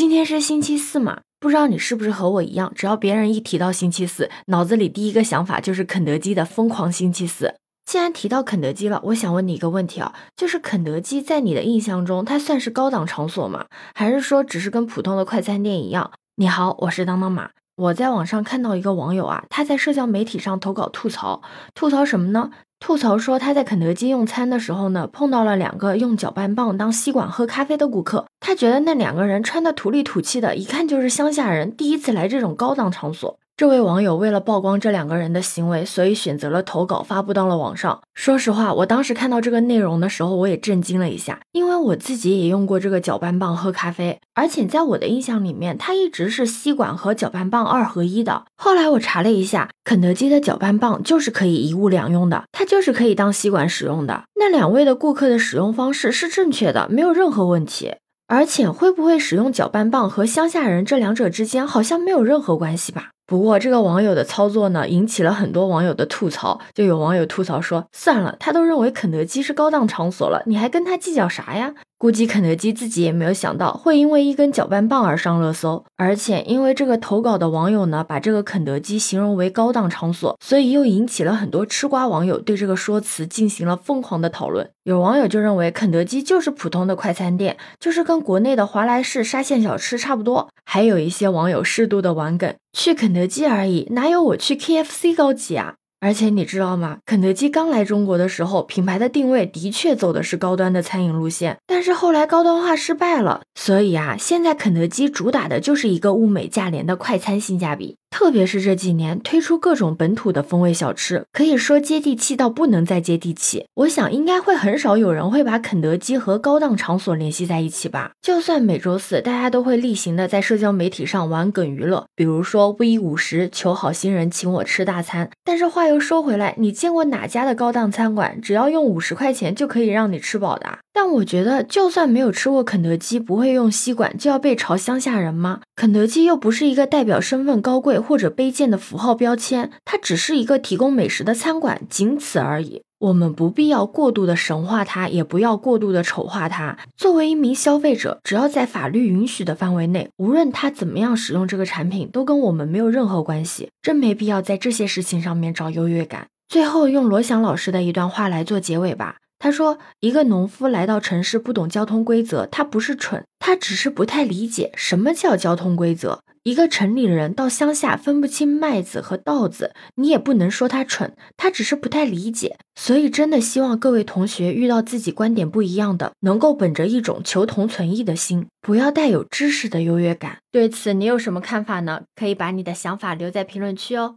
今天是星期四嘛？不知道你是不是和我一样，只要别人一提到星期四，脑子里第一个想法就是肯德基的疯狂星期四。既然提到肯德基了，我想问你一个问题啊，就是肯德基在你的印象中，它算是高档场所吗？还是说只是跟普通的快餐店一样？你好，我是当当马。我在网上看到一个网友啊，他在社交媒体上投稿吐槽，吐槽什么呢？吐槽说他在肯德基用餐的时候呢，碰到了两个用搅拌棒当吸管喝咖啡的顾客。他觉得那两个人穿的土里土气的，一看就是乡下人，第一次来这种高档场所。这位网友为了曝光这两个人的行为，所以选择了投稿发布到了网上。说实话，我当时看到这个内容的时候，我也震惊了一下，因为我自己也用过这个搅拌棒喝咖啡，而且在我的印象里面，它一直是吸管和搅拌棒二合一的。后来我查了一下，肯德基的搅拌棒就是可以一物两用的，它就是可以当吸管使用的。那两位的顾客的使用方式是正确的，没有任何问题。而且会不会使用搅拌棒和乡下人这两者之间好像没有任何关系吧？不过这个网友的操作呢，引起了很多网友的吐槽。就有网友吐槽说：“算了，他都认为肯德基是高档场所了，你还跟他计较啥呀？”估计肯德基自己也没有想到会因为一根搅拌棒而上热搜，而且因为这个投稿的网友呢，把这个肯德基形容为高档场所，所以又引起了很多吃瓜网友对这个说辞进行了疯狂的讨论。有网友就认为肯德基就是普通的快餐店，就是跟国内的华莱士沙县小吃差不多。还有一些网友适度的玩梗，去肯德基而已，哪有我去 KFC 高级啊？而且你知道吗？肯德基刚来中国的时候，品牌的定位的确走的是高端的餐饮路线，但是后来高端化失败了，所以啊，现在肯德基主打的就是一个物美价廉的快餐性价比。特别是这几年推出各种本土的风味小吃，可以说接地气到不能再接地气。我想应该会很少有人会把肯德基和高档场所联系在一起吧。就算每周四大家都会例行的在社交媒体上玩梗娱乐，比如说 V 五十求好心人请我吃大餐。但是话又说回来，你见过哪家的高档餐馆只要用五十块钱就可以让你吃饱的？但我觉得，就算没有吃过肯德基，不会用吸管，就要被嘲乡下人吗？肯德基又不是一个代表身份高贵或者卑贱的符号标签，它只是一个提供美食的餐馆，仅此而已。我们不必要过度的神化它，也不要过度的丑化它。作为一名消费者，只要在法律允许的范围内，无论他怎么样使用这个产品，都跟我们没有任何关系。真没必要在这些事情上面找优越感。最后，用罗翔老师的一段话来做结尾吧。他说：“一个农夫来到城市，不懂交通规则，他不是蠢，他只是不太理解什么叫交通规则。一个城里人到乡下分不清麦子和稻子，你也不能说他蠢，他只是不太理解。所以，真的希望各位同学遇到自己观点不一样的，能够本着一种求同存异的心，不要带有知识的优越感。对此，你有什么看法呢？可以把你的想法留在评论区哦。”